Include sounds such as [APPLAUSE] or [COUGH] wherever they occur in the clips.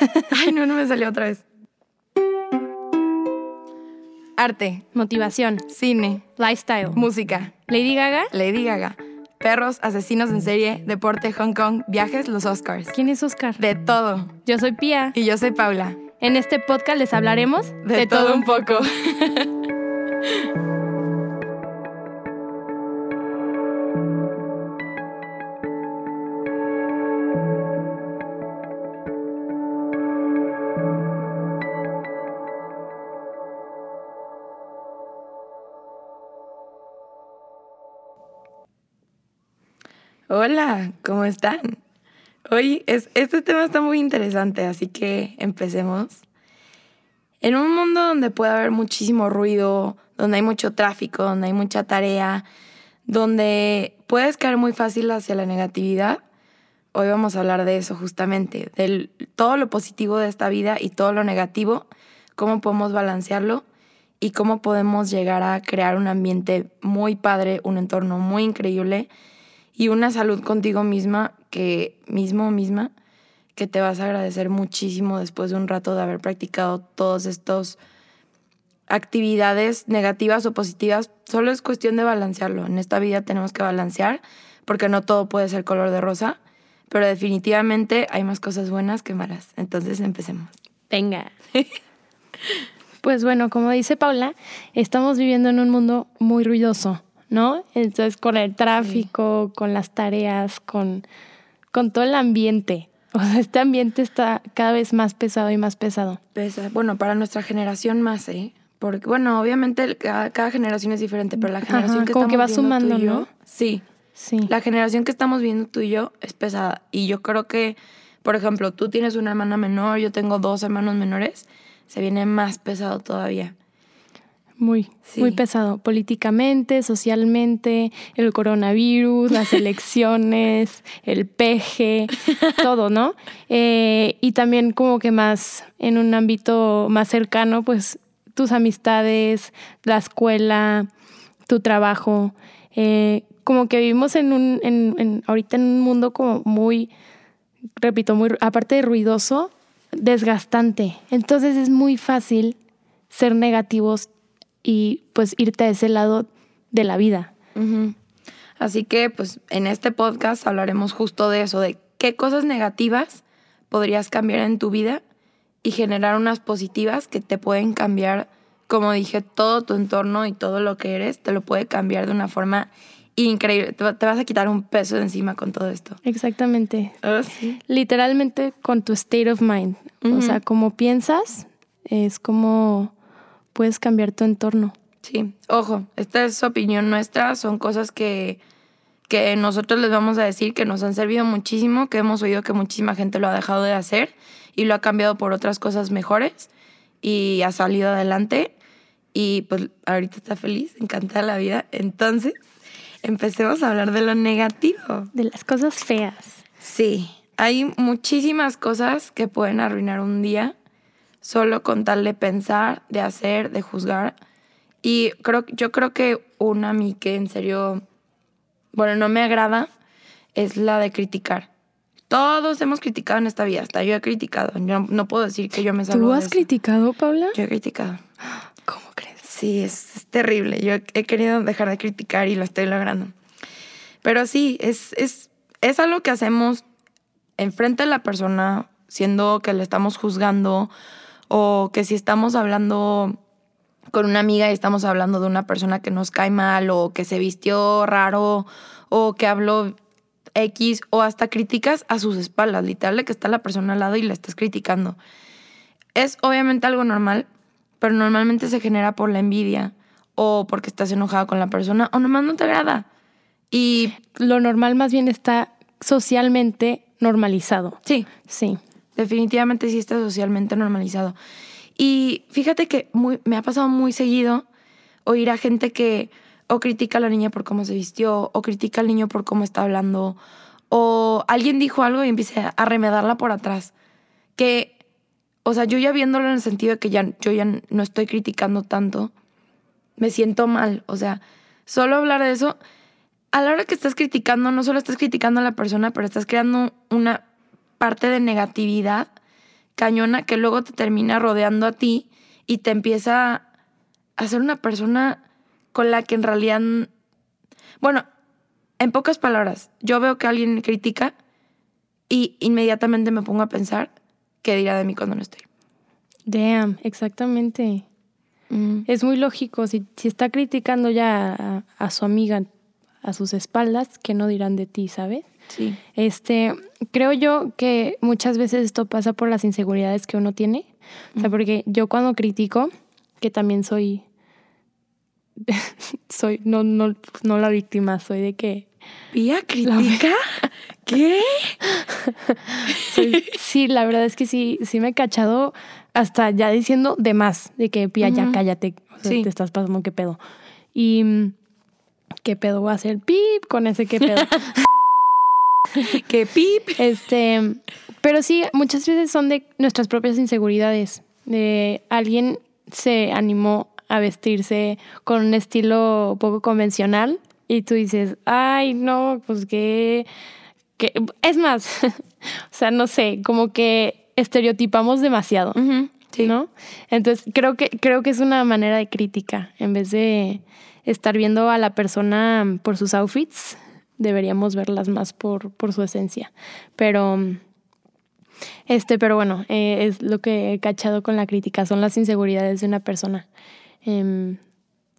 [LAUGHS] Ay, no, no me salió otra vez. Arte, Motivación. cine, Lifestyle. música, Lady Gaga. Lady Gaga, perros, asesinos en serie, deporte, Hong Kong, viajes, los Oscars. ¿Quién es Oscar? De todo. Yo soy Pía. Y yo soy Paula. En este podcast les hablaremos De, todo un poco. [LAUGHS] Hola, ¿cómo están? Hoy es, este tema está muy interesante, así que empecemos. En un mundo donde puede haber muchísimo ruido, donde hay mucho tráfico, donde hay mucha tarea, donde puedes caer muy fácil hacia la negatividad, hoy vamos a hablar de eso justamente, de todo lo positivo de esta vida y todo lo negativo, cómo podemos balancearlo y cómo podemos llegar a crear un ambiente muy padre, un entorno muy increíble y una salud contigo misma que mismo misma que te vas a agradecer muchísimo después de un rato de haber practicado todos estos actividades negativas o positivas. Solo es cuestión de balancearlo. En esta vida tenemos que balancear porque no todo puede ser color de rosa, pero definitivamente hay más cosas buenas que malas. Entonces empecemos. Venga. [LAUGHS] pues bueno, como dice Paula, estamos viviendo en un mundo muy ruidoso, ¿no? Entonces con el tráfico, con las tareas, con, con todo el ambiente. O sea, este ambiente está cada vez más pesado y más pesado. Pesa. Bueno, para nuestra generación más, ¿eh? Porque, bueno, obviamente cada, cada generación es diferente, pero la generación Ajá, que como estamos que va viendo sumando, tú y yo, ¿no? Sí. Sí. La generación que estamos viendo tú y yo es pesada. Y yo creo que, por ejemplo, tú tienes una hermana menor, yo tengo dos hermanos menores, se viene más pesado todavía. Muy, Sí. muy pesado. Políticamente, socialmente, el coronavirus, las [LAUGHS] elecciones, el peje, todo, ¿no? Eh, y también como que más en un ámbito más cercano, pues tus amistades, la escuela, tu trabajo. Eh, como que vivimos en un, en, en- ahorita en un mundo como muy, repito, muy, aparte de ruidoso, desgastante. Entonces es muy fácil ser negativos y pues irte a ese lado de la vida. Así que, pues, en este podcast hablaremos justo de eso, de qué cosas negativas podrías cambiar en tu vida y generar unas positivas que te pueden cambiar, como dije, todo tu entorno y todo lo que eres, te lo puede cambiar de una forma increíble. Te, va- te vas a quitar un peso de encima con todo esto. Exactamente. Oh, sí. Literalmente con tu state of mind. O sea, como piensas, es como puedes cambiar tu entorno. Sí, ojo, esta es opinión nuestra, son cosas que, que nosotros les vamos a decir que nos han servido muchísimo, que hemos oído que muchísima gente lo ha dejado de hacer y lo ha cambiado por otras cosas mejores y ha salido adelante y pues ahorita está feliz, encantada la vida. Entonces, empecemos a hablar de lo negativo. De las cosas feas. Sí, hay muchísimas cosas que pueden arruinar un día solo con tal de pensar, de hacer, de juzgar. Y creo, yo creo que una a mí que en serio, bueno, no me agrada es la de criticar. Todos hemos criticado en esta vida, hasta yo he criticado. Yo no puedo decir que yo me salvo ¿Tú de has eso. criticado, Paula? Yo he criticado. ¿Cómo crees? Sí, es, es terrible. Yo he querido dejar de criticar y lo estoy logrando. Pero sí, es, es, es algo que hacemos enfrente de la persona, siendo que le estamos juzgando, o que si estamos hablando con una amiga y estamos hablando de una persona que nos cae mal, o que se vistió raro, o que habló X, o hasta críticas a sus espaldas, literal, de que está la persona al lado y la estás criticando. Es obviamente algo normal, pero normalmente se genera por la envidia o porque estás enojado con la persona o nomás no te agrada. Y Lo normal más bien está socialmente normalizado. sí, Sí. Definitivamente sí está socialmente normalizado. Y fíjate que me ha pasado muy seguido oír a gente que o critica a la niña por cómo se vistió, o critica al niño por cómo está hablando, o alguien dijo algo y empieza a remedarla por atrás. Que, o sea, yo ya viéndolo en el sentido de que ya, yo ya no estoy criticando tanto, me siento mal. O sea, solo hablar de eso, a la hora que estás criticando, no solo estás criticando a la persona, pero estás creando una parte de negatividad cañona que luego te termina rodeando a ti y te empieza a ser una persona con la que en realidad, bueno, en pocas palabras, yo veo que alguien critica y inmediatamente me pongo a pensar qué dirá de mí cuando no estoy. Damn, exactamente. Mm. Es muy lógico, si, si está criticando ya a, a su amiga a sus espaldas, ¿qué no dirán de ti, sabes? Sí. Este, creo yo que muchas veces esto pasa por las inseguridades que uno tiene. O sea, porque yo cuando critico, que también soy, [LAUGHS] soy, no, no, no la víctima, soy de que ¿Pía critica? [LAUGHS] ¿Qué? soy- sí, la verdad es que sí, sí me he cachado hasta ya diciendo de más, de que Pía, ya cállate, o sea, Sí. te estás pasando qué pedo. Y mm, qué pedo voy a hacer pip con ese qué pedo. [LAUGHS] [LAUGHS] ¿Qué pip? Este, pero sí, muchas veces son de nuestras propias inseguridades. De alguien se animó a vestirse con un estilo poco convencional y tú dices, ay, no, pues que, que es más, [LAUGHS] o sea, no sé, como que estereotipamos demasiado. Sí. ¿no? Entonces creo que, creo que es una manera de crítica. En vez de estar viendo a la persona por sus outfits, deberíamos verlas más por, por su esencia. Pero, este, pero bueno, eh, es lo que he cachado con la crítica, son las inseguridades de una persona. Em,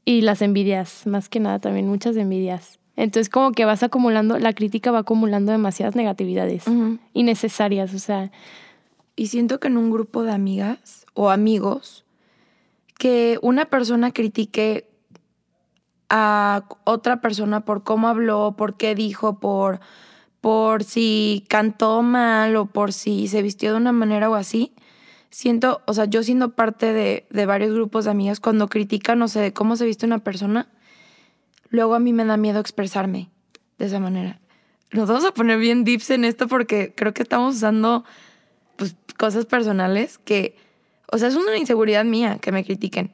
y las envidias, más que nada también, muchas envidias. Entonces como que vas acumulando, la crítica va acumulando demasiadas negatividades Ujú. innecesarias, o sea, Y siento que en un grupo de amigas o amigos, que una persona critique a otra persona por cómo habló, por qué dijo, por, por si cantó mal o por si se vistió de una manera o así. Siento, o sea, yo siendo parte de, de varios grupos de amigas, cuando critican, no sé, cómo se viste una persona, luego a mí me da miedo expresarme de esa manera. Nos vamos a poner bien dips en esto porque creo que estamos usando pues, cosas personales que, o sea, es una inseguridad mía que me critiquen.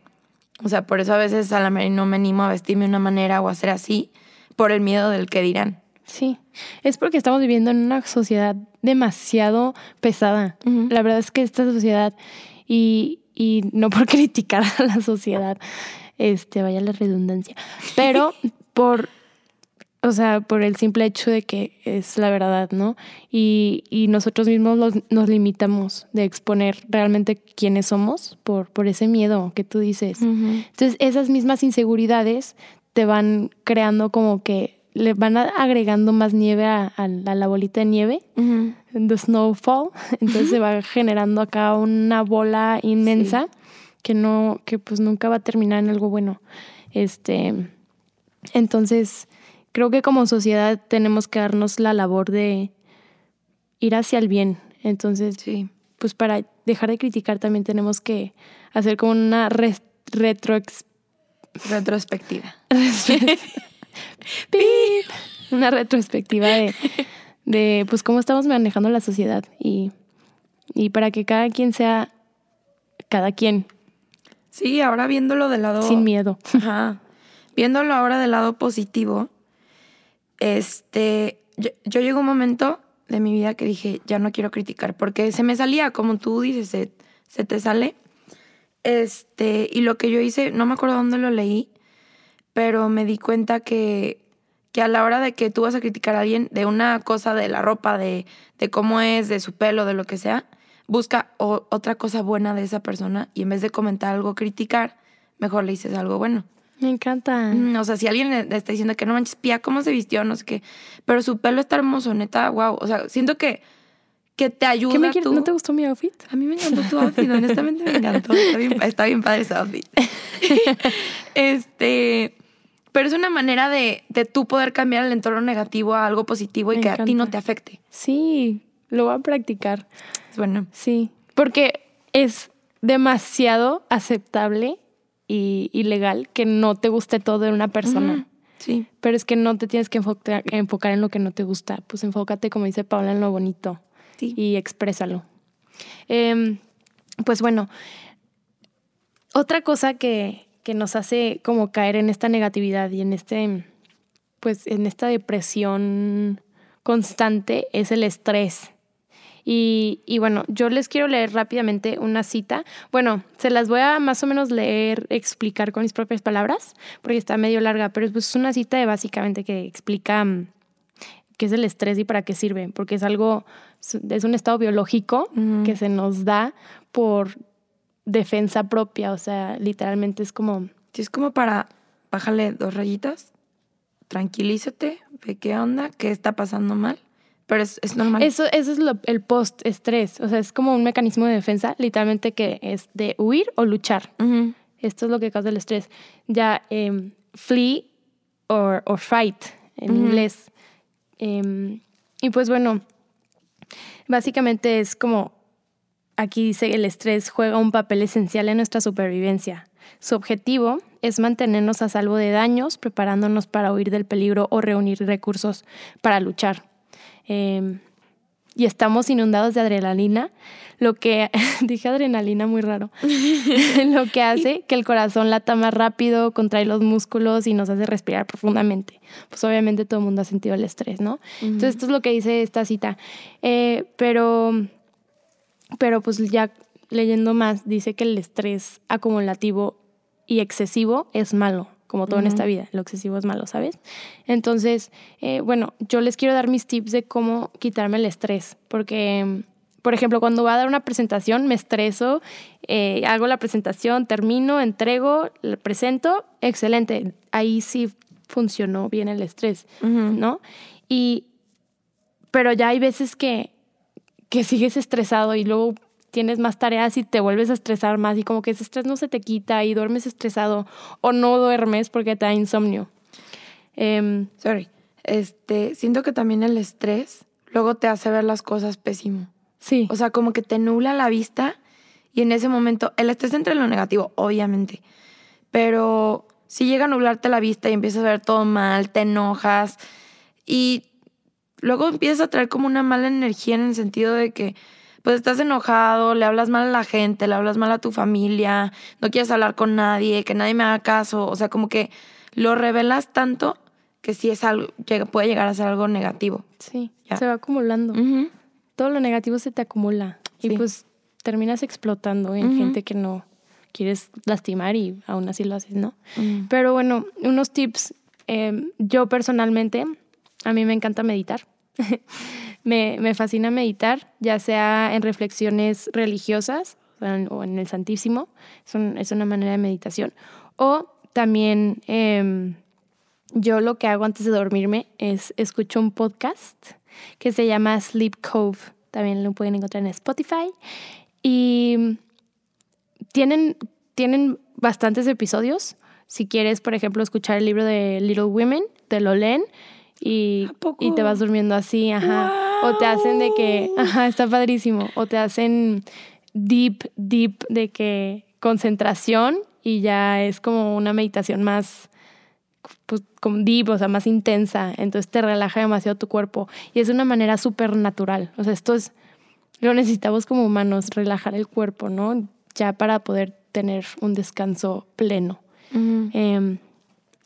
O sea, por eso a veces a la no me animo a vestirme de una manera o a hacer así, por el miedo del que dirán. Sí, es porque estamos viviendo en una sociedad demasiado pesada. La verdad es que esta sociedad, y, y no por [LAUGHS] criticar a la sociedad, este, vaya la redundancia, pero [LAUGHS] por, o sea, por el simple hecho de que es la verdad, ¿no? Y, y nosotros mismos los- nos limitamos de exponer realmente quiénes somos por, por ese miedo que tú dices. Entonces, esas mismas inseguridades te van creando como que le van agregando más nieve a, a la a la bolita de nieve, Ujú. the snowfall. [LAUGHS] Entonces se va generando acá una bola inmensa que no, que pues nunca va a terminar en algo bueno. Este, entonces, creo que como sociedad tenemos que darnos la labor de ir hacia el bien. Entonces, Sí. pues para dejar de criticar también tenemos que hacer como una res- retro Retrospectiva. [LAUGHS] Una retrospectiva de, de pues cómo estamos manejando la sociedad y, y para que cada quien sea cada quien Sí, ahora viéndolo del lado... sin miedo. Ajá. Viéndolo ahora del lado positivo, este, yo, yo llegó un momento de mi vida que dije, ya no quiero criticar, porque se me salía, como tú dices, se, te sale. Este, y lo que yo hice, no me acuerdo dónde lo leí, pero me di cuenta que, que a la hora de que tú vas a criticar a alguien de una cosa de la ropa, de, de cómo es, de su pelo, de lo que sea, busca otra cosa buena de esa persona y en vez de comentar algo, criticar, mejor le dices algo bueno. Me encanta. Mm, O sea, si alguien está diciendo que no manches, pía, ¿cómo se vistió? No sé qué. Pero su pelo está hermoso, neta, wow. O sea, siento que, que te ayuda ¿Qué me quieres? tú. ¿No te gustó mi outfit? A mí me encantó tu outfit, honestamente me encantó. Está bien, está bien padre ese outfit. [LAUGHS] este, pero es una manera de, de tú poder cambiar el entorno negativo a algo positivo y Me que a ti no encanta. te afecte. Sí, lo voy a practicar. Bueno. Sí, porque es demasiado aceptable y, y legal que no te guste todo de una persona. Sí. Pero es que no te tienes que enfocar, enfocar en lo que no te gusta. Pues enfócate, como dice Paula, en lo bonito Sí. y exprésalo. Em, pues bueno, otra cosa que, que nos hace como caer en esta negatividad y en este, pues en esta depresión constante es el estrés. Y, y, bueno, yo les quiero leer rápidamente una cita. Bueno, se las voy a más o menos leer, explicar con mis propias palabras, porque está medio larga, pero pues es una cita de básicamente que explica mm, qué es el estrés y para qué sirve, porque es algo, es un estado biológico que se nos da por defensa propia, o sea, literalmente es como... Sí, es como para bájale dos rayitas, tranquilízate, ve qué onda, qué está pasando mal pero es, normal. Eso, eso es el post-estrés. O sea, es como un mecanismo de defensa, literalmente, que es de huir o luchar. Esto es lo que causa el estrés. Ya, eh, flee or, fight en inglés. Em, y pues bueno, básicamente es como, aquí dice, el estrés juega un papel esencial en nuestra supervivencia. Su objetivo es mantenernos a salvo de daños, preparándonos para huir del peligro o reunir recursos para luchar. Em, y estamos inundados de adrenalina, lo que, [LAUGHS] dije adrenalina muy raro, [LAUGHS] lo que hace que el corazón lata más rápido, contrae los músculos y nos hace respirar profundamente. Pues obviamente todo el mundo ha sentido el estrés, ¿no? Entonces esto es lo que dice esta cita. Eh, pero, pero pues ya leyendo más, dice que el estrés acumulativo y excesivo es malo como todo en esta vida, lo excesivo es malo, ¿sabes? Entonces, eh, bueno, yo les quiero dar mis tips de cómo quitarme el estrés, porque, por ejemplo, cuando voy a dar una presentación, me estreso, eh, hago la presentación, termino, entrego, la presento, excelente, ahí sí funcionó bien el estrés, ¿no? Y, pero ya hay veces que, que sigues estresado y luego tienes más tareas y te vuelves a estresar más y como que ese estrés no se te quita y duermes estresado o no duermes porque te da insomnio. Em, Sorry. Este, siento que también el estrés luego te hace ver las cosas pésimo. Sí. O sea, como que te nubla la vista y en ese momento, el estrés entra en lo negativo, obviamente, pero si llega a nublarte la vista y empiezas a ver todo mal, te enojas y luego empiezas a traer como una mala energía en el sentido de que pues estás enojado, le hablas mal a la gente, le hablas mal a tu familia, no quieres hablar con nadie, que nadie me haga caso, o sea, como que lo revelas tanto que sí es algo, puede llegar a ser algo negativo. Sí, se va acumulando. Todo lo negativo se te acumula y pues terminas explotando en gente que no quieres lastimar y aún así lo haces, ¿no? Pero bueno, unos tips. Em, yo personalmente, a mí me encanta meditar. [LAUGHS] Me, me fascina meditar, ya sea en reflexiones religiosas o en el Santísimo, es, es una manera de meditación. O también em, yo lo que hago antes de dormirme es escucho un podcast que se llama Sleep Cove. También lo pueden encontrar en Spotify. Y tienen, tienen bastantes episodios. Si quieres, por ejemplo, escuchar el libro de Little Women, te lo leen y, y te vas durmiendo así, ajá. O te hacen de que, ajá, está padrísimo. O te hacen deep, deep, de que concentración y ya es como una meditación más, pues, como deep, o sea, más intensa. Entonces te relaja demasiado tu cuerpo. Y es de una manera súper natural. O sea, esto es, lo necesitamos como humanos, relajar el cuerpo, ¿no? Ya para poder tener un descanso pleno.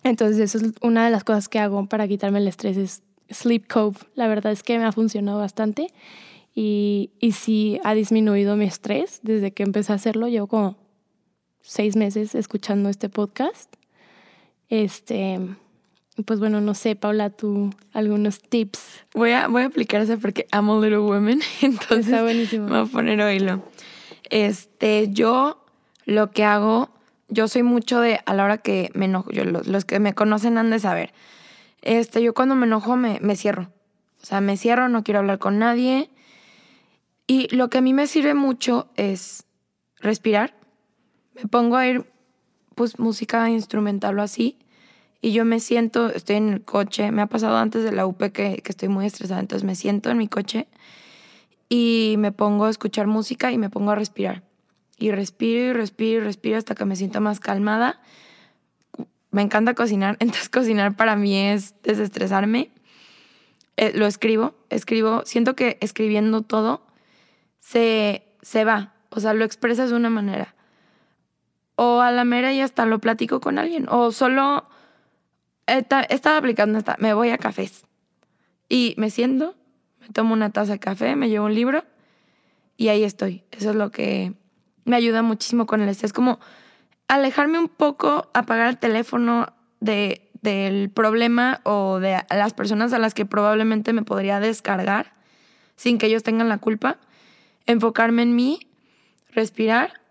Entonces, eso es una de las cosas que hago para quitarme el estrés, es Sleep Cove. La verdad es que me ha funcionado bastante y, y sí ha disminuido mi estrés desde que empecé a hacerlo. Llevo como seis meses escuchando este podcast. Este, pues bueno, no sé, Paula, tú algunos tips. Voy a, voy a aplicar eso porque amo Little Women, [LAUGHS] entonces Está buenísimo. me voy a poner oílo. Este, yo lo que hago yo soy mucho de, a la hora que me enojo, yo, los, que me conocen han de saber, este, yo cuando me enojo me, me cierro. O sea, me cierro, no quiero hablar con nadie. Y lo que a mí me sirve mucho es respirar. Me pongo a ir, pues, música instrumental o así. Y yo me siento, estoy en el coche. Me ha pasado antes de la UP que, que estoy muy estresada. Entonces me siento en mi coche y me pongo a escuchar música y me pongo a respirar y respiro y respiro y respiro hasta que me siento más calmada. Me encanta cocinar, [LAUGHS] entonces cocinar para mí es desestresarme. Eh, lo escribo, escribo, siento que escribiendo todo se, se va, o sea, lo expresas de una manera. O a la mera y hasta lo platico con alguien, o solo estaba aplicando me voy a cafés y me siento, me tomo una taza de café, me llevo un libro y ahí estoy. Eso es lo que me ayuda muchísimo con el estrés. Como alejarme un poco, apagar el teléfono de, del problema o de las personas a las que probablemente me podría descargar sin que ellos tengan la culpa. Enfocarme en mí, respirar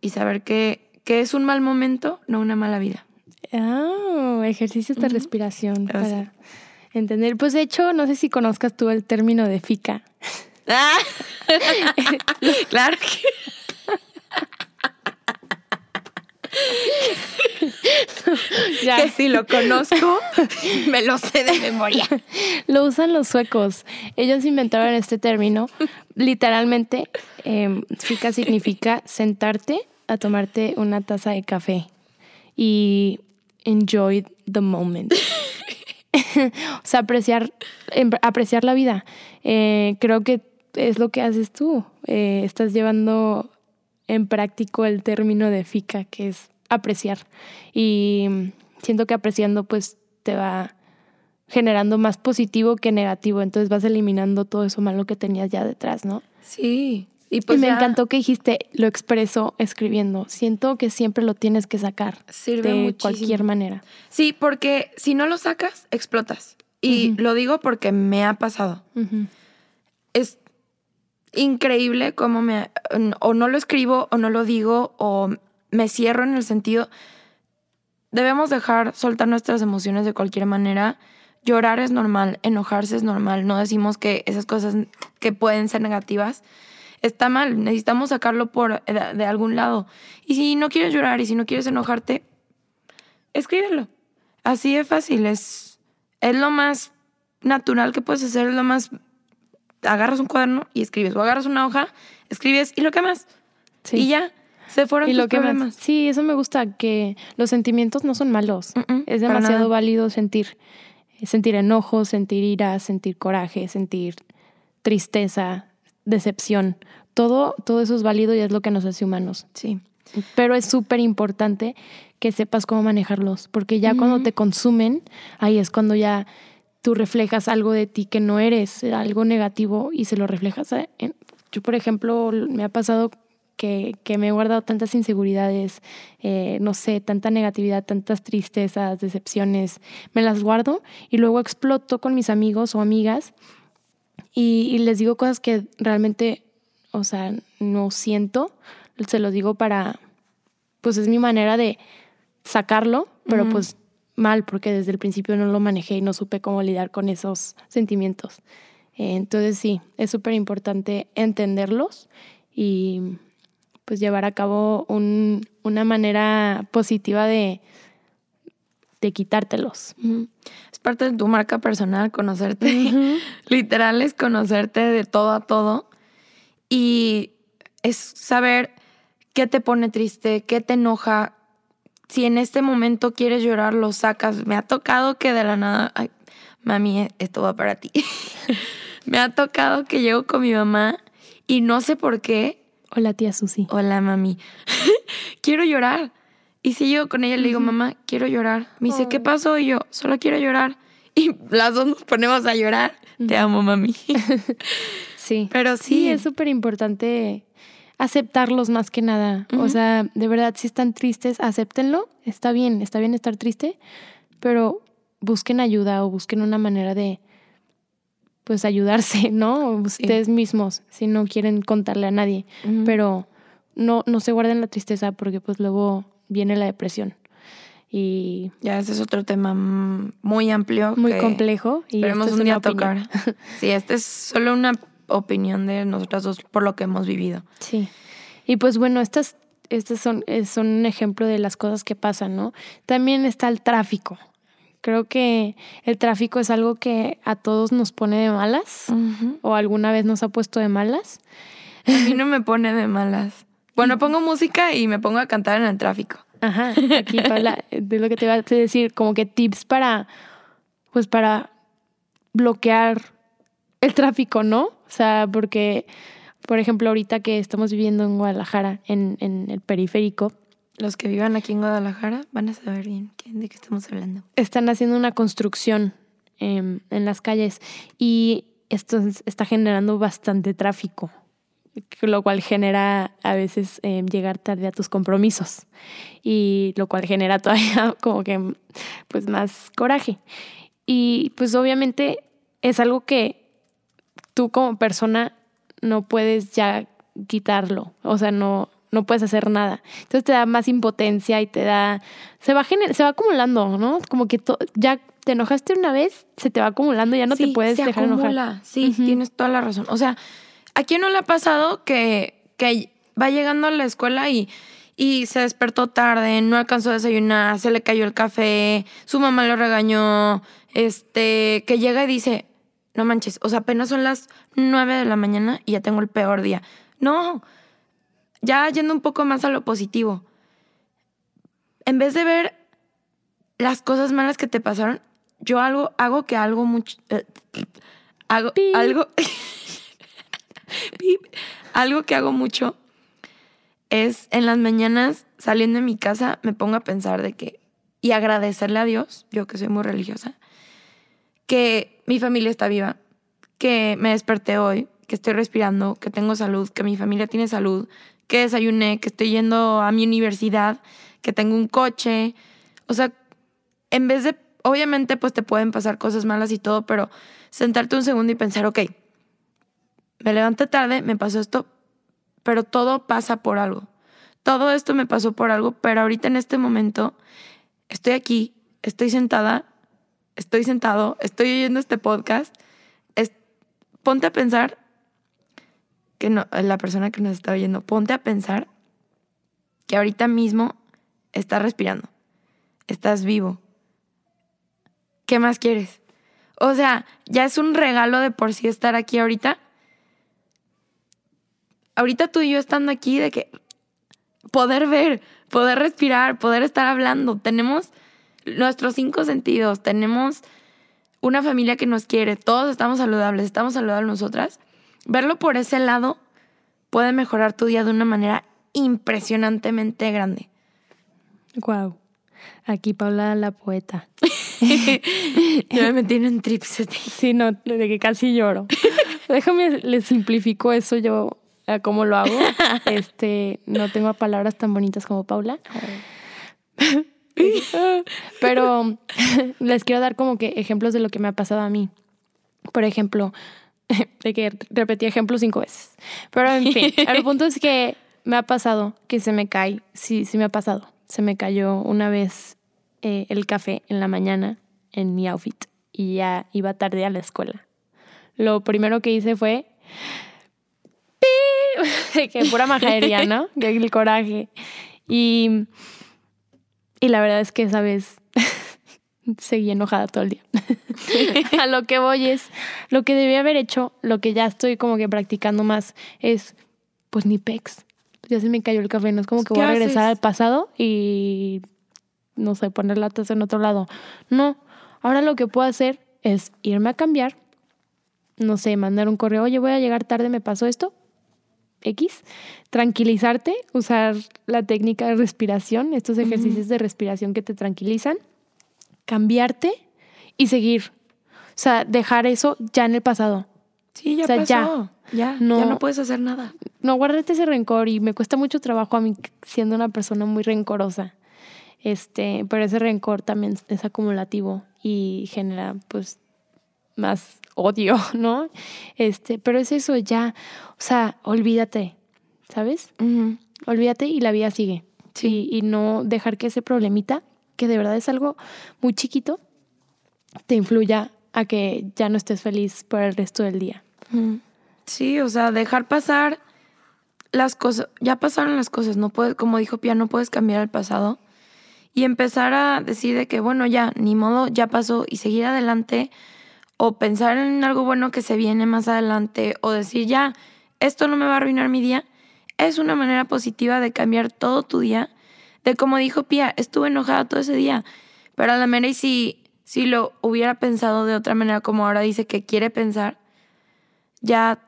y saber que, que es un mal momento, no una mala vida. Ah, ejercicios de respiración para entender. Pues de hecho, no sé si conozcas tú el término de FICA. Ah. [LAUGHS] [LAUGHS] claro que. [LAUGHS] Que si lo conozco, me lo sé de memoria. Lo usan los suecos. Ellos inventaron este término. Literalmente, eh, FICA significa sentarte a tomarte una taza de café y enjoy the moment. [LAUGHS] o sea, apreciar, em, apreciar la vida. Eh, creo que es lo que haces tú. Eh, estás llevando en práctico el término de FICA, que es apreciar. Y siento que apreciando pues te va generando más positivo que negativo, entonces vas eliminando todo eso malo que tenías ya detrás, ¿no? Sí. Y, pues me encantó que dijiste, lo expreso escribiendo. Siento que siempre lo tienes que sacar. Sirve de cualquier manera. Sí, porque si no lo sacas, explotas. Y lo digo porque me ha pasado. Es increíble cómo me... O no lo escribo, o no lo digo, o me cierro en el sentido... Debemos dejar soltar nuestras emociones de cualquier manera. Llorar es normal, enojarse es normal. No decimos que esas cosas que pueden ser negativas está mal, necesitamos sacarlo por de, algún lado. Y si no quieres llorar y si no quieres enojarte, escríbelo. Así de fácil, es, es lo más natural que puedes hacer, es lo más... Agarras un cuaderno y escribes, o agarras una hoja, escribes y lo quemas. Sí. Y ya, se fueron y tus lo problemas. Sí, eso me gusta, que los sentimientos no son malos. es demasiado válido sentir, sentir enojo, sentir ira, sentir coraje, sentir tristeza, decepción. Todo, todo eso es válido y es lo que nos hace humanos. Sí. Pero es súper importante que sepas cómo manejarlos, porque ya cuando te consumen, ahí es cuando ya tú reflejas algo de ti que no eres, algo negativo, y se lo reflejas. En, yo, por ejemplo, me ha pasado que, me he guardado tantas inseguridades, eh, no sé, tanta negatividad, tantas tristezas, decepciones, me las guardo y luego exploto con mis amigos o amigas y, les digo cosas que realmente, o sea, no siento. Se lo digo para, pues es mi manera de sacarlo, pero pues mal, porque desde el principio no lo manejé y no supe cómo lidiar con esos sentimientos. entonces sí, es súper importante entenderlos y pues llevar a cabo un, una manera positiva de, de quitártelos. Es parte de tu marca personal conocerte. [LAUGHS] Literal es conocerte de todo a todo. Y es saber qué te pone triste, qué te enoja. Si en este momento quieres llorar, lo sacas. Me ha tocado que de la nada, ay, mami, esto va para ti. [LAUGHS] Me ha tocado que llego con mi mamá y no sé por qué. Hola, tía Susi. Hola, mami. [LAUGHS] Quiero llorar. Y si yo con ella le digo, mamá, quiero llorar. Me dice, ¿qué pasó? Y yo, solo quiero llorar. Y [LAUGHS] las dos nos ponemos a llorar. Te amo, mami. [LAUGHS] sí. Pero sí. Sí, es súper importante aceptarlos más que nada. O sea, de verdad, si están tristes, acéptenlo. Está bien, está bien estar triste, pero busquen ayuda o busquen una manera de, pues, ayudarse, [LAUGHS] ¿no? Ustedes mismos, si no quieren contarle a nadie. Pero no, no se guarden la tristeza porque, pues, luego viene la depresión. Y ya ese es otro tema muy amplio. Muy complejo. Y esperemos un día tocar. [LAUGHS] sí, esta es solo una opinión de nosotras dos por lo que hemos vivido. Sí. Y pues bueno, estas, estas son, eh, son un ejemplo de las cosas que pasan, ¿no? También está el tráfico. Creo que el tráfico es algo que a todos nos pone de malas o alguna vez nos ha puesto de malas. A mí no me pone de malas. Bueno, [LAUGHS] pongo música y me pongo a cantar en el tráfico. Ajá, aquí para, de [LAUGHS] lo que te iba a decir, como que tips para, pues para bloquear el tráfico, ¿no? O sea, porque, por ejemplo, ahorita que estamos viviendo en Guadalajara, en, en el periférico. Los que vivan aquí en Guadalajara van a saber bien de qué estamos hablando. Están haciendo una construcción en las calles y esto está generando bastante tráfico lo cual genera a veces eh, llegar tarde a tus compromisos y lo cual genera [LAUGHS] todavía como que pues más coraje. Y pues obviamente es algo que tú como persona no puedes ya quitarlo, o sea, no, no puedes hacer nada. Entonces te da más impotencia y te da, se va, se va acumulando, ¿no? Como que ya te enojaste una vez, se te va acumulando, ya no te puedes dejar enojar. Sí, tienes toda la razón. O sea, ¿a quién no le ha pasado que, que va llegando a la escuela y, y se despertó tarde, no alcanzó a desayunar, se le cayó el café, su mamá lo regañó, este, que llega y dice, no manches, o sea, apenas son las nueve de la mañana y ya tengo el peor día. No, ya yendo un poco más a lo positivo. En vez de ver las cosas malas que te pasaron, yo algo, hago que algo mucho... Eh, hago algo... algo que hago mucho es en las mañanas saliendo de mi casa me pongo a pensar de que y agradecerle a Dios, yo que soy muy religiosa, que mi familia está viva, que me desperté hoy, que estoy respirando, que tengo salud, que mi familia tiene salud, que desayuné, que estoy yendo a mi universidad, que tengo un coche. O sea, en vez de, obviamente pues te pueden pasar cosas malas y todo, pero sentarte un segundo y pensar, ok, me levanté tarde, me pasó esto, pero todo pasa por algo. Todo esto me pasó por algo, pero ahorita en este momento estoy aquí, estoy sentada estoy sentado, estoy oyendo este podcast, ponte a pensar, que no, la persona que nos está oyendo, ponte a pensar que ahorita mismo estás respirando, estás vivo. ¿Qué más quieres? O sea, ya es un regalo de por sí estar aquí ahorita. Ahorita tú y yo estando aquí, de que poder ver, poder respirar, poder estar hablando, tenemos nuestros cinco sentidos, tenemos una familia que nos quiere, todos estamos saludables, estamos saludables nosotras, verlo por ese lado puede mejorar tu día de una manera impresionantemente grande. Wow. Aquí Paula la poeta. [LAUGHS] Yo me metí en trips. Sí, no, de que casi lloro. [LAUGHS] Déjame, le simplifico eso yo, a cómo lo hago. [LAUGHS] Este, no tengo palabras tan bonitas como Paula. Pero les quiero dar como que ejemplos de lo que me ha pasado a mí. Por ejemplo, [LAUGHS] de que repetí ejemplos cinco veces. Pero en fin, [LAUGHS] el punto es que me ha pasado que se me cae, sí, sí me ha pasado. Se me cayó una vez eh, el café en la mañana en mi outfit y ya iba tarde a la escuela. Lo primero que hice fue... [LAUGHS] De que pura majadería, ¿no? El coraje. Y y la verdad es que esa vez seguí enojada todo el día. [LAUGHS] [LAUGHS] a lo que voy es, lo que debí haber hecho, lo que ya estoy como que practicando más, es pues ni pex. Ya se me cayó el café, no es como que voy a regresar al pasado y no sé, poner la taza en otro lado. No, ahora lo que puedo hacer es irme a cambiar, no sé, mandar un correo, oye, voy a llegar tarde, me pasó esto, X, tranquilizarte, usar la técnica de respiración, estos ejercicios de respiración que te tranquilizan, cambiarte y seguir. O sea, dejar eso ya en el pasado. Sí, ya pasó. Ya, ya, no, ya no puedes hacer nada. No guardarte ese rencor y me cuesta mucho trabajo a mí siendo una persona muy rencorosa. Este, pero ese rencor también es acumulativo y genera pues más odio, [LAUGHS] ¿no? Este, pero es eso ya, o sea, olvídate, ¿sabes? Olvídate y la vida sigue. Sí. Y, no dejar que ese problemita, que de verdad es algo muy chiquito, te influya a que ya no estés feliz por el resto del día. Sí, o sea, dejar pasar las cosas, ya pasaron las cosas, no puedes, como dijo Pia, no puedes cambiar el pasado y empezar a decir de que, bueno, ya, ni modo, ya pasó y seguir adelante o pensar en algo bueno que se viene más adelante o decir ya, esto no me va a arruinar mi día, es una manera positiva de cambiar todo tu día. De como dijo Pia, estuve enojada todo ese día, pero a la mera y si, si lo hubiera pensado de otra manera como ahora dice que quiere pensar, ya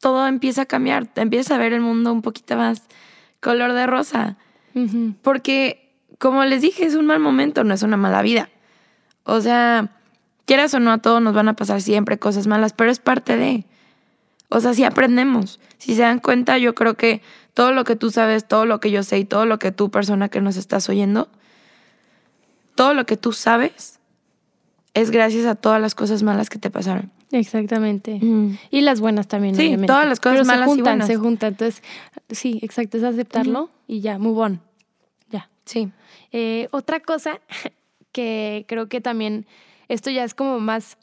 todo empieza a cambiar, empieza a ver el mundo un poquito más color de rosa. Porque, como les dije, es un mal momento, no es una mala vida. O sea, quieras o no, a todos nos van a pasar siempre cosas malas, pero es parte de. O sea, si aprendemos. Si se dan cuenta, yo creo que todo lo que tú sabes, todo lo que yo sé y todo lo que tú, persona que nos estás oyendo, todo lo que tú sabes es gracias a todas las cosas malas que te pasaron. Exactamente. Y las buenas también. Sí, todas las cosas malas se juntan, y buenas. se juntan. Entonces, sí, exacto, es aceptarlo y ya, move on. Ya. Sí. Eh, otra cosa [LAUGHS] que creo que también, esto ya es como más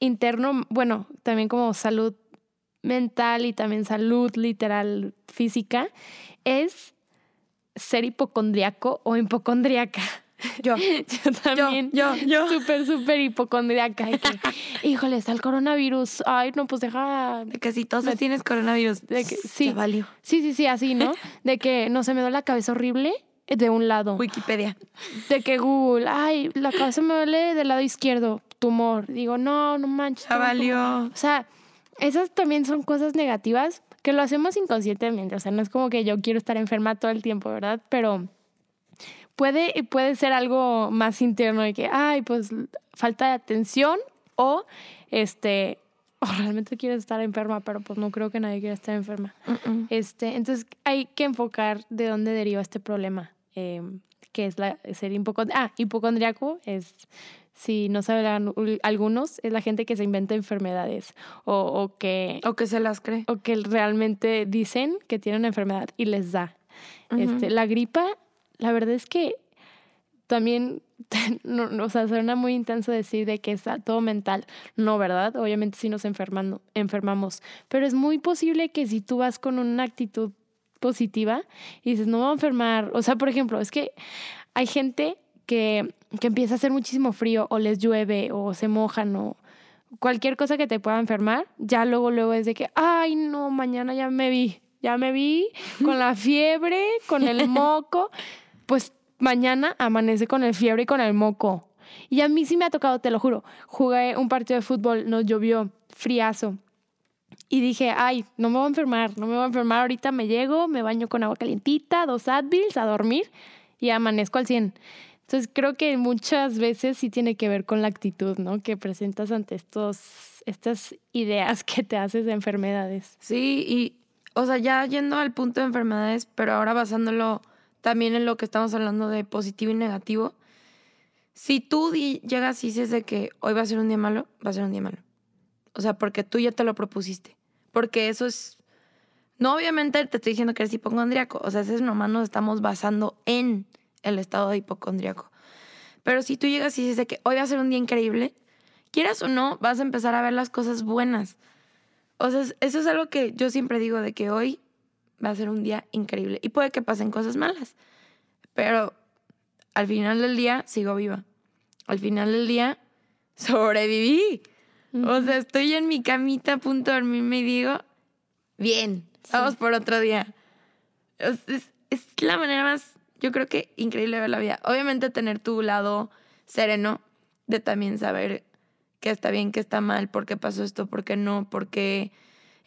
interno, bueno, también como salud mental y también salud literal física, es ser hipocondriaco o hipocondriaca. Yo. [LAUGHS] yo también. Yo, yo, Súper, súper hipocondriaca. que, [LAUGHS] híjole, está el coronavirus. Ay, no, pues deja. De que si toses tienes coronavirus. De que, sí. Valió. Sí, sí, sí, así, ¿no? [LAUGHS] De que no se me duele la cabeza horrible de un lado. Wikipedia. De que Google, ay, la cabeza me duele del lado izquierdo, tumor. Digo, no, no manches. Ya valió. tumor. O sea, esas también son cosas negativas que lo hacemos inconscientemente. O sea, no es como que yo quiero estar enferma todo el tiempo, ¿verdad? Pero puede, puede ser algo más interno de que, ay, pues falta de atención o este, o realmente quieres estar enferma, pero pues no creo que nadie quiera estar enferma. Este, entonces hay que enfocar de dónde deriva este problema, eh, que es la, ser hipocondriaco. Ah, hipocondriaco es, si no saben algunos, es la gente que se inventa enfermedades o, o que, O que se las cree. o que realmente dicen que tienen una enfermedad y les da. este, la gripa, la verdad es que también, [LAUGHS] no, no, o sea, suena muy intenso decir de que es todo mental. No, ¿verdad? Obviamente sí nos enfermando, enfermamos, pero es muy posible que si tú vas con una actitud positiva y dices, no me voy a enfermar, o sea, por ejemplo, es que hay gente que, que empieza a hacer muchísimo frío o les llueve o se mojan o cualquier cosa que te pueda enfermar, ya luego, luego es de que, ay, no, mañana ya me vi, ya me vi con la fiebre, con el [LAUGHS] moco, pues mañana amanece con el fiebre y con el moco. Y a mí sí me ha tocado, te lo juro. Jugué un partido de fútbol, nos llovió, friazo. Y dije, ay, no me voy a enfermar, no me voy a enfermar. Ahorita me llego, me baño con agua calientita, dos Advils, a dormir y amanezco al 100. Entonces creo que muchas veces sí tiene que ver con la actitud, ¿no? Que presentas ante estos, estas ideas que te haces de enfermedades. Sí, y, o sea, ya yendo al punto de enfermedades, pero ahora basándolo también en lo que estamos hablando de positivo y negativo. Si tú llegas y dices de que hoy va a ser un día malo, va a ser un día malo. O sea, porque tú ya te lo propusiste. Porque eso es. No, obviamente te estoy diciendo que eres hipocondríaco. O sea, ese es nomás nos estamos basando en el estado de hipocondríaco. Pero si tú llegas y dices que hoy va a ser un día increíble, quieras o no, vas a empezar a ver las cosas buenas. O sea, es- eso es algo que yo siempre digo de que hoy va a ser un día increíble. Y puede que pasen cosas malas. Pero al final del día sigo viva. Al final del día sobreviví. O sea, estoy en mi camita a punto de dormirme y digo, bien, vamos por otro día. Es, es- es la manera más, yo creo que increíble ver la vida. Obviamente tener tu lado sereno de también saber qué está bien, qué está mal, por qué pasó esto, por qué no, por qué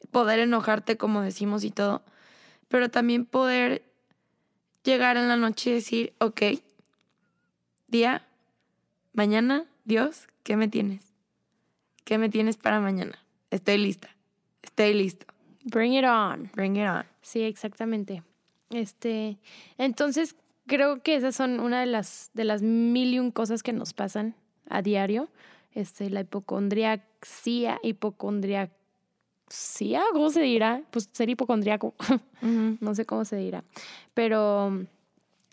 poder enojarte como decimos y todo. Pero también poder llegar en la noche y decir, ok, día, mañana, Dios, ¿qué me tienes? ¿Qué me tienes para mañana? Estoy lista. Estoy listo. Bring it on. Bring it on. Sí, exactamente. Este, entonces creo que esas son una de las de las mil y un cosas que nos pasan a diario. Este, la hipocondriaxia, hipocondriaxia, ¿cómo se dirá? Pues ser hipocondriaco. [LAUGHS] No sé cómo se dirá. Pero um,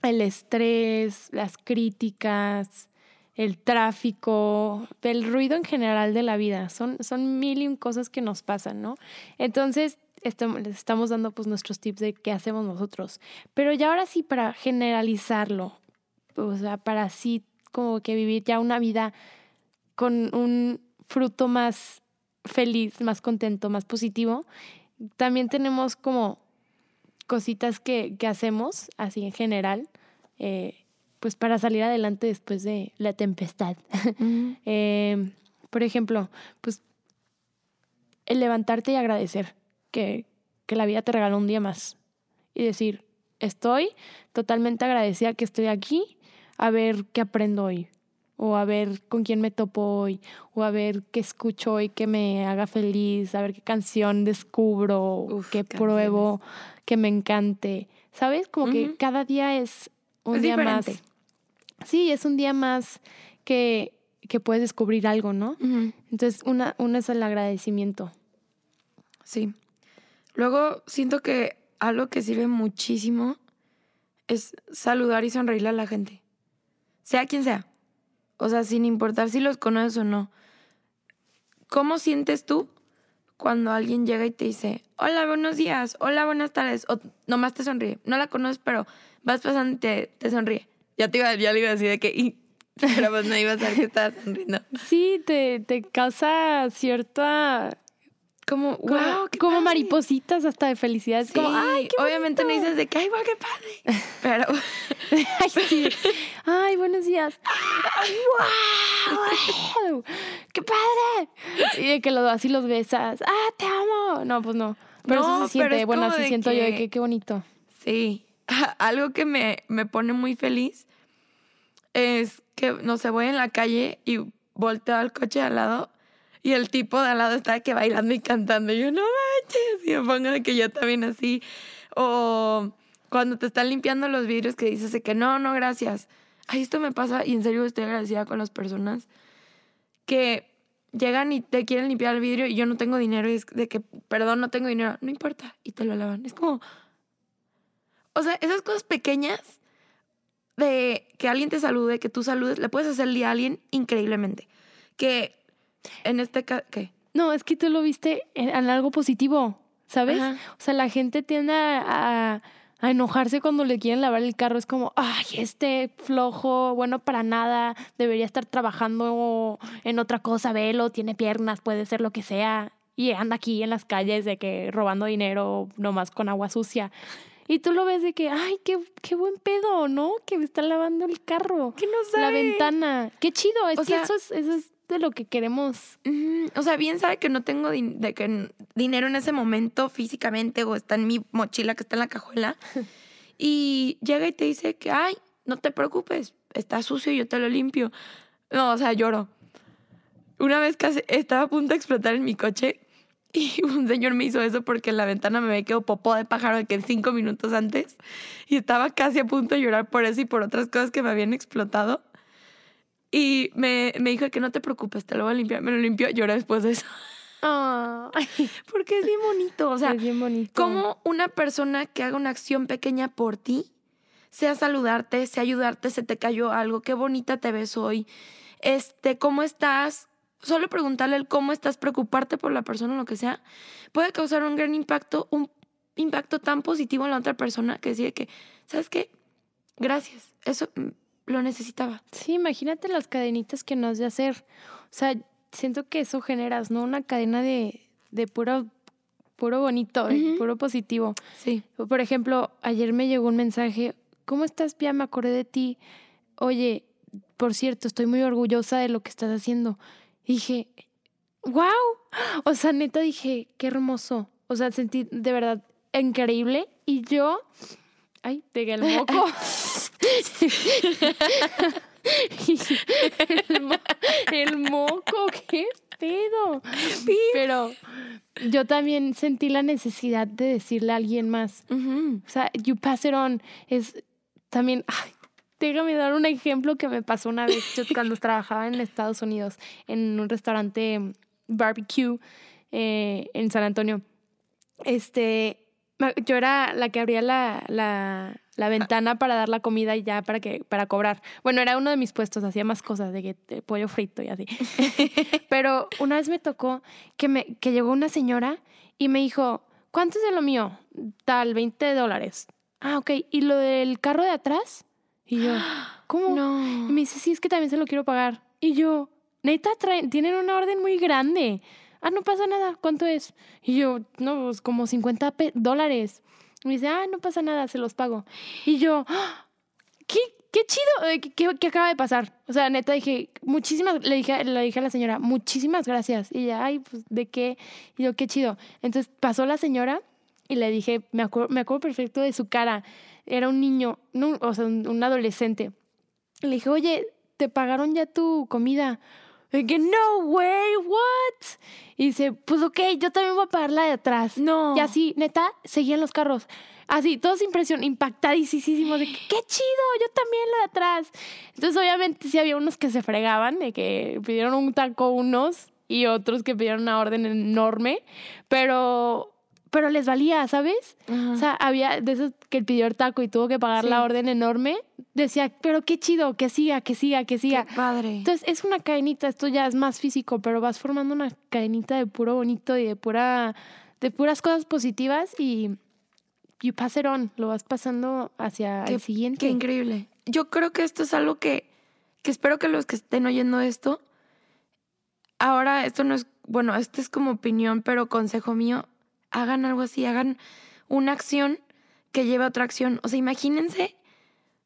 el estrés, las críticas, el tráfico, el ruido en general de la vida, son, son mil y un cosas que nos pasan, ¿no? Entonces, les estamos dando pues nuestros tips de qué hacemos nosotros. Pero ya ahora sí, para generalizarlo, o sea, para así como que vivir ya una vida con un fruto más feliz, más contento, más positivo, también tenemos como cositas que, que hacemos, así en general, eh, pues para salir adelante después de la tempestad. [LAUGHS] Eh, por ejemplo, pues el levantarte y agradecer que, que la vida te regaló un día más y decir, estoy totalmente agradecida que estoy aquí, a ver qué aprendo hoy. o a ver con quién me topo hoy, o a ver qué escucho hoy que me haga feliz, a ver qué canción descubro, Uf, qué canciones. pruebo que me encante. ¿Sabes? Como que cada día es un Es día diferente. más. Sí, es un día más que, que puedes descubrir algo, ¿no? Entonces, una, una es el agradecimiento. Sí. Luego siento que algo que sirve muchísimo es saludar y sonreírle a la gente. Sea quien sea. O sea, sin importar si los conoces o no. ¿Cómo sientes tú cuando alguien llega y te dice, hola, buenos días, hola, buenas tardes, o nomás te sonríe? No la conoces, pero vas pasando y te, te sonríe. Ya te iba, ya le iba a decir de que, y, pero pues no iba a que estabas sonriendo. [LAUGHS] Sí, te, te causa cierta... Como, Como, wow, qué como padre". maripositas hasta de felicidad. Sí, como, ay, qué obviamente no bonito". dices de que, ay, guau, qué padre. [LAUGHS] Pero, [LAUGHS] Ay, sí. Ay, buenos días. ¡Wow! [LAUGHS] ¡Qué padre! Y de que lo, así los besas. ¡Ah, te amo! No, pues no. Pero No, eso se pero siente. es Bueno, así de siento yo de que- que qué bonito. sí, algo que me, me pone muy feliz es que, no sé, voy en la calle y volteo al coche de al lado y el tipo de al lado está de que bailando y cantando. Y yo, no manches, y me pongo de que yo también así. O cuando te están limpiando los vidrios que dices de que no, no, gracias. Ay, esto me pasa y en serio estoy agradecida con las personas que llegan y te quieren limpiar el vidrio y yo no tengo dinero y es de que, perdón, no tengo dinero, no importa, y te lo lavan. Es como, o sea, esas cosas pequeñas de que alguien te salude, que tú saludes, le puedes hacer el día a alguien increíblemente. Que en este caso, ¿qué? No, es que tú lo viste en, en algo positivo, ¿sabes? Ajá. O sea, la gente tiende a, a enojarse cuando le quieren lavar el carro. Es como, ay, este flojo, bueno para nada, debería estar trabajando en otra cosa, velo, tiene piernas, puede ser lo que sea. Y anda aquí en las calles de que robando dinero nomás con agua sucia. Y tú lo ves de que, ay, qué, qué buen pedo, ¿no? Que me está lavando el carro. Que no La sabe. ventana. Qué chido. Es O que sea- eso es, eso es de lo que queremos. O sea, bien sabe que no tengo din- de que n- dinero en ese momento físicamente o está en mi mochila que está en la cajuela. [LAUGHS] y llega y te dice que, ay, no te preocupes, está sucio y yo te lo limpio. No, o sea, lloro. Una vez casi estaba a punto de explotar en mi coche [LAUGHS] y un señor me hizo eso porque en la ventana me había quedado popó de pájaro de que cinco minutos antes y estaba casi a punto de llorar por eso y por otras cosas que me habían explotado. Y me, me dijo que no te preocupes, te lo voy a limpiar. Me lo limpió, lloré después de eso. [LAUGHS] Porque es bien bonito. O sea, es bien bonito. como una persona que haga una acción pequeña por ti, sea saludarte, sea ayudarte, se te cayó algo, qué bonita te ves hoy, este, ¿cómo estás? Solo preguntarle el cómo estás, preocuparte por la persona o lo que sea, puede causar un gran impacto, un impacto tan positivo en la otra persona que decide que, ¿sabes qué? Gracias, eso mm, lo necesitaba. Sí, imagínate las cadenitas que nos de hacer. O sea, siento que eso generas, ¿no? Una cadena de, de puro, puro bonito, Ujú. puro positivo. Sí. Por ejemplo, ayer me llegó un mensaje, ¿cómo estás, Pia? Me acordé de ti. Oye, por cierto, estoy muy orgullosa de lo que estás haciendo. Y dije, wow. [GASPS] O sea, neta dije, qué hermoso. O sea, sentí de verdad increíble. Y yo, ay, pegué el moco. el, mo- el moco, qué pedo. Pero yo también sentí la necesidad de decirle a alguien más. O sea, you pass it on. Es también. Ay, déjame dar un ejemplo que me pasó una vez yo cuando trabajaba en Estados Unidos en un restaurante barbecue eh, en San Antonio. Este, yo era la que abría la, la, la ventana para dar la comida y ya para que para cobrar. Bueno, era uno de mis puestos, hacía más cosas de, que, de pollo frito y así. [LAUGHS] Pero una vez me tocó que me que llegó una señora y me dijo, ¿cuánto es de lo mío? Tal, 20 dólares. Ah, ok. ¿Y lo del carro de atrás? Y yo, [GASPS] ¿cómo? No. Y me dice, sí, es que también se lo quiero pagar. Y yo, neta, traen, tienen una orden muy grande. Ah, no pasa nada, ¿cuánto es? Y yo, no, pues como 50 pe- dólares. Y me dice, ah, no pasa nada, se los pago. Y yo, ¡ah! ¿qué, qué chido? Eh, ¿Qué, qué, acaba de pasar? O sea, neta, dije, muchísimas, le dije, le dije a la señora, muchísimas gracias. Y ella, ay, pues, ¿de qué? Y yo, qué chido. Entonces pasó la señora y le dije, me acuerdo, me acuerdo perfecto de su cara. Era un niño, no, o sea, un, un adolescente. Le dije, oye, te pagaron ya tu comida. Que, no, way, what? Y dice, pues ok, yo también voy a pagar la de atrás. No. Y así, neta, seguían los carros. Así, todos impresión, impactadísimos de que, qué chido, yo también la de atrás. Entonces, obviamente, sí había unos que se fregaban, de que pidieron un taco unos y otros que pidieron una orden enorme, pero pero les valía, ¿sabes? O sea, había de esos que pidió el taco y tuvo que pagar la orden enorme, decía, pero qué chido, que siga, que siga, que siga. Qué padre. Entonces es una cadenita, esto ya es más físico, pero vas formando una cadenita de puro bonito y de pura, de puras cosas positivas y you pass it on, lo vas pasando hacia el siguiente. Qué increíble. Yo creo que esto es algo que, que espero que los que estén oyendo esto, ahora esto no es, bueno, esto es como opinión, pero consejo mío, hagan algo así, hagan una acción que lleve a otra acción. O sea, imagínense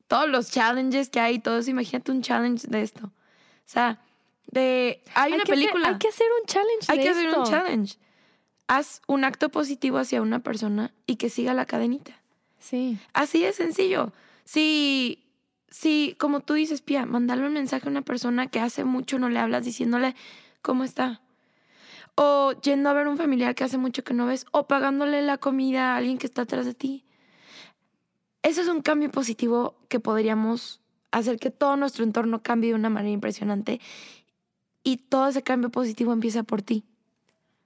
todos los challenges que hay, todos, imagínate un challenge de esto. O sea, de hay, una película. hay que hacer un challenge. Hay que hacer un challenge. Haz un acto positivo hacia una persona y que siga la cadenita. Sí. Así de sencillo. Si, si, como tú dices, Pia, mandarle un mensaje a una persona que hace mucho no le hablas diciéndole cómo está o yendo a ver un familiar que hace mucho que no ves, o pagándole la comida a alguien que está atrás de ti. Eso es un cambio positivo que podríamos hacer que todo nuestro entorno cambie de una manera impresionante y todo ese cambio positivo empieza por ti.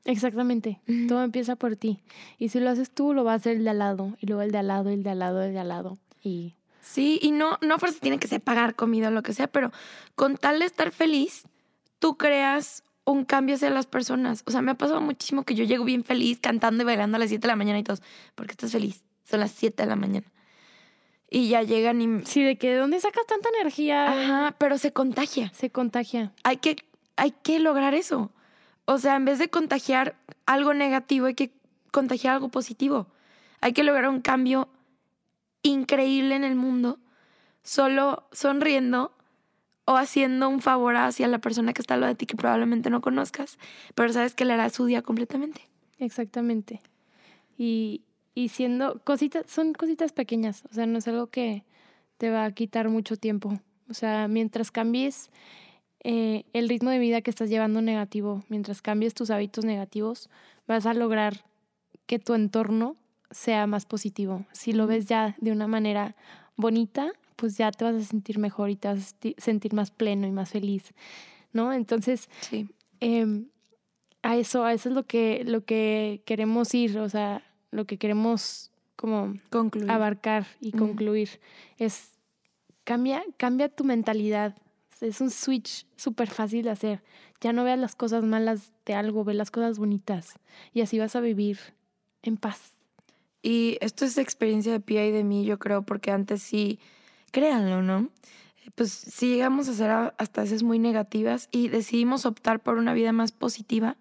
Exactamente, todo empieza por ti. Y si lo haces tú, lo va a hacer el de al lado, y luego el de al lado, el de al lado, el de al lado. Y... Sí, y no, no por tiene que ser pagar comida o lo que sea, pero con tal de estar feliz, tú creas un cambio hacia las personas. O sea, me ha pasado muchísimo que yo llego bien feliz cantando y bailando a las 7 de la mañana y todos, ¿por qué estás feliz? Son las 7 de la mañana. Y ya llegan y... Sí, de que ¿de dónde sacas tanta energía? Ajá, pero se contagia. Se contagia. Hay que, hay que lograr eso. O sea, en vez de contagiar algo negativo, hay que contagiar algo positivo. Hay que lograr un cambio increíble en el mundo, solo sonriendo o haciendo un favor hacia la persona que está al lado de ti que probablemente no conozcas, pero sabes que le hará su día completamente. Exactamente. Y, y siendo cositas, son cositas pequeñas, o sea, no es algo que te va a quitar mucho tiempo. O sea, mientras cambies eh, el ritmo de vida que estás llevando negativo, mientras cambies tus hábitos negativos, vas a lograr que tu entorno sea más positivo. Si lo ves ya de una manera bonita, pues ya te vas a sentir mejor y te vas a sentir más pleno y más feliz, ¿no? Entonces, sí. Em, a eso, a eso es lo que, lo que queremos ir, o sea, lo que queremos como concluir. abarcar y concluir es cambia, cambia tu mentalidad. Es un switch súper fácil de hacer. Ya no veas las cosas malas de algo, ve las cosas bonitas. Y así vas a vivir en paz. Y esto es experiencia de Pia y de mí, yo creo, porque antes sí créanlo, ¿no? Pues si llegamos a ser hasta veces muy negativas y decidimos optar por una vida más positiva,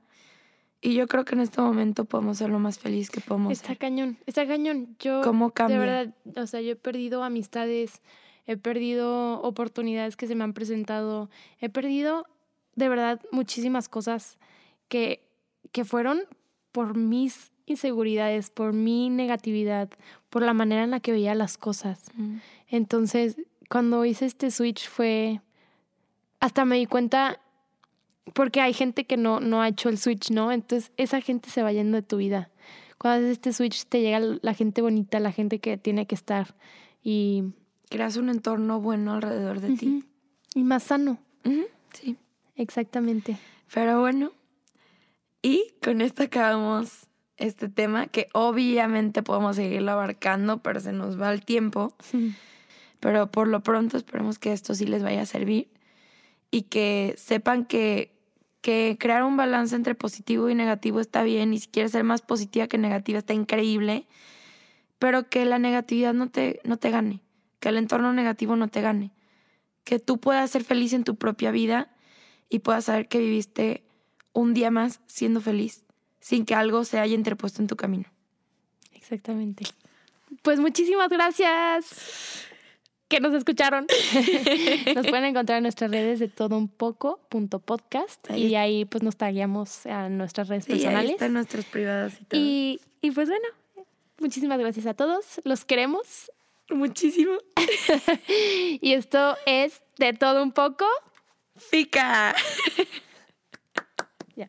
y yo creo que en este momento podemos ser lo más feliz que podemos está cañón, está cañón. Yo, ¿Cómo cambia? de verdad, o sea, yo he perdido amistades, he perdido oportunidades que se me han presentado, he perdido de verdad muchísimas cosas que, que fueron por mis inseguridades, por mi negatividad, por la manera en la que veía las cosas. Mm. Entonces, cuando hice este switch fue, hasta me di cuenta, porque hay gente que no, no ha hecho el switch, ¿no? Entonces, esa gente se va yendo de tu vida. Cuando haces este switch, te llega la gente bonita, la gente que tiene que estar. Y creas un entorno bueno alrededor de ti. Y más sano. Sí. Exactamente. Pero bueno, y con esto acabamos este tema que obviamente podemos seguirlo abarcando, pero se nos va el tiempo. Pero por lo pronto esperemos que esto sí les vaya a servir y que sepan que, que crear un balance entre positivo y negativo está bien y si quieres ser más positiva que negativa está increíble, pero que la negatividad no te, no te gane, que el entorno negativo no te gane, que tú puedas ser feliz en tu propia vida y puedas saber que viviste un día más siendo feliz sin que algo se haya interpuesto en tu camino. Exactamente. Pues muchísimas gracias que nos escucharon. [LAUGHS] nos pueden encontrar en nuestras redes de todo un poco punto podcast y ahí pues nos tagueamos a nuestras redes personales. Ahí están nuestras privadas y todo. Y, y pues bueno, muchísimas gracias a todos. Los queremos muchísimo. [LAUGHS] y esto es de todo un poco. Fica. [LAUGHS] Ya.